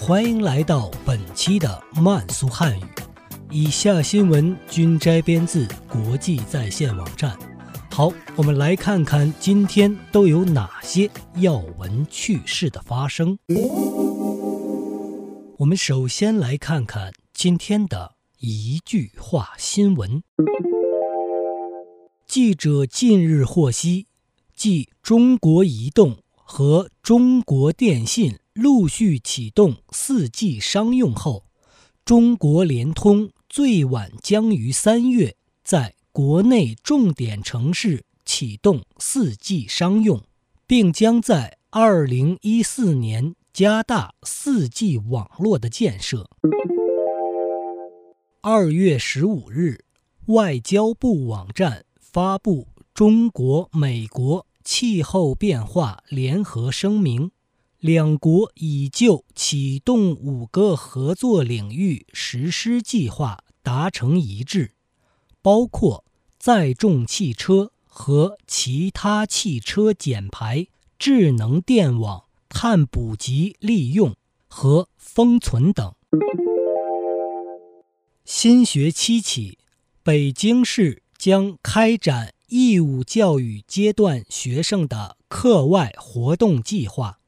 欢迎来到本期的慢速汉语。以下新闻均摘编自国际在线网站。好，我们来看看今天都有哪些要闻趣事的发生。我们首先来看看今天的一句话新闻。记者近日获悉，继中国移动。和中国电信陆续启动 4G 商用后，中国联通最晚将于三月在国内重点城市启动 4G 商用，并将在2014年加大 4G 网络的建设。二月十五日，外交部网站发布中国、美国。气候变化联合声明，两国已就启动五个合作领域实施计划达成一致，包括载重汽车和其他汽车减排、智能电网、碳捕集利用和封存等。新学期起，北京市将开展。义务教育阶段学生的课外活动计划，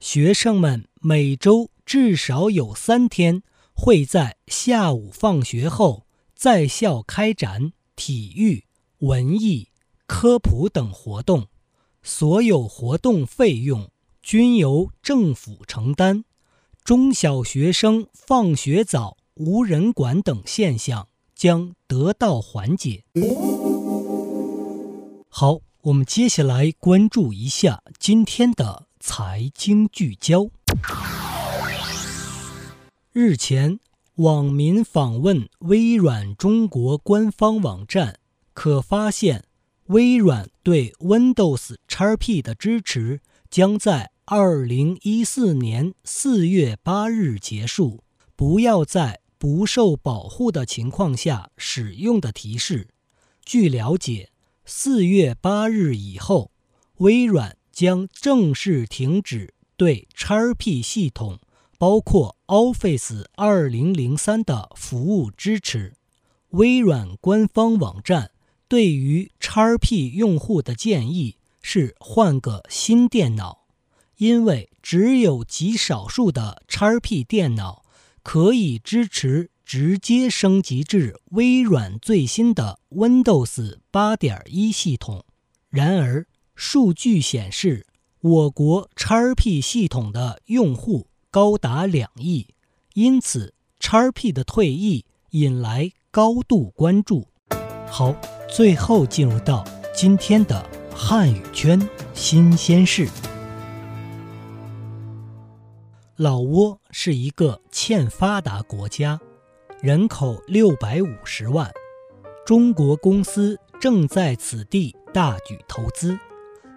学生们每周至少有三天会在下午放学后在校开展体育、文艺、科普等活动，所有活动费用均由政府承担。中小学生放学早、无人管等现象将得到缓解。好，我们接下来关注一下今天的财经聚焦。日前，网民访问微软中国官方网站，可发现微软对 Windows XP 的支持将在2014年4月8日结束。不要在不受保护的情况下使用的提示。据了解。四月八日以后，微软将正式停止对 XP 系统，包括 Office 二零零三的服务支持。微软官方网站对于 XP 用户的建议是换个新电脑，因为只有极少数的 XP 电脑可以支持。直接升级至微软最新的 Windows 8.1系统。然而，数据显示，我国 XP 系统的用户高达两亿，因此 XP 的退役引来高度关注。好，最后进入到今天的汉语圈新鲜事。老挝是一个欠发达国家。人口六百五十万，中国公司正在此地大举投资。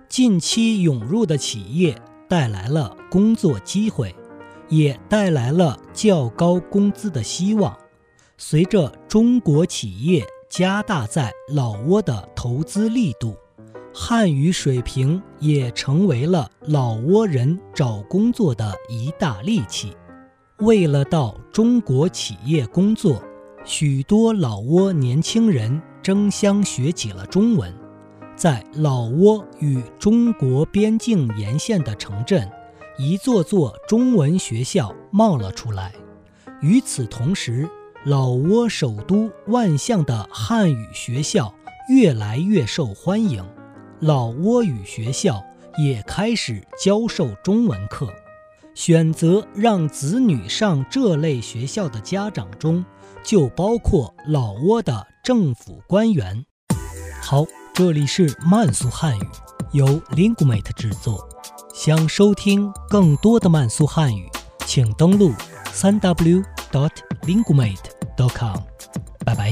近期涌入的企业带来了工作机会，也带来了较高工资的希望。随着中国企业加大在老挝的投资力度，汉语水平也成为了老挝人找工作的一大利器。为了到中国企业工作，许多老挝年轻人争相学起了中文。在老挝与中国边境沿线的城镇，一座座中文学校冒了出来。与此同时，老挝首都万象的汉语学校越来越受欢迎，老挝语学校也开始教授中文课。选择让子女上这类学校的家长中，就包括老挝的政府官员。好，这里是慢速汉语，由 Linguamate 制作。想收听更多的慢速汉语，请登录 3w.dot.linguate.com。拜拜。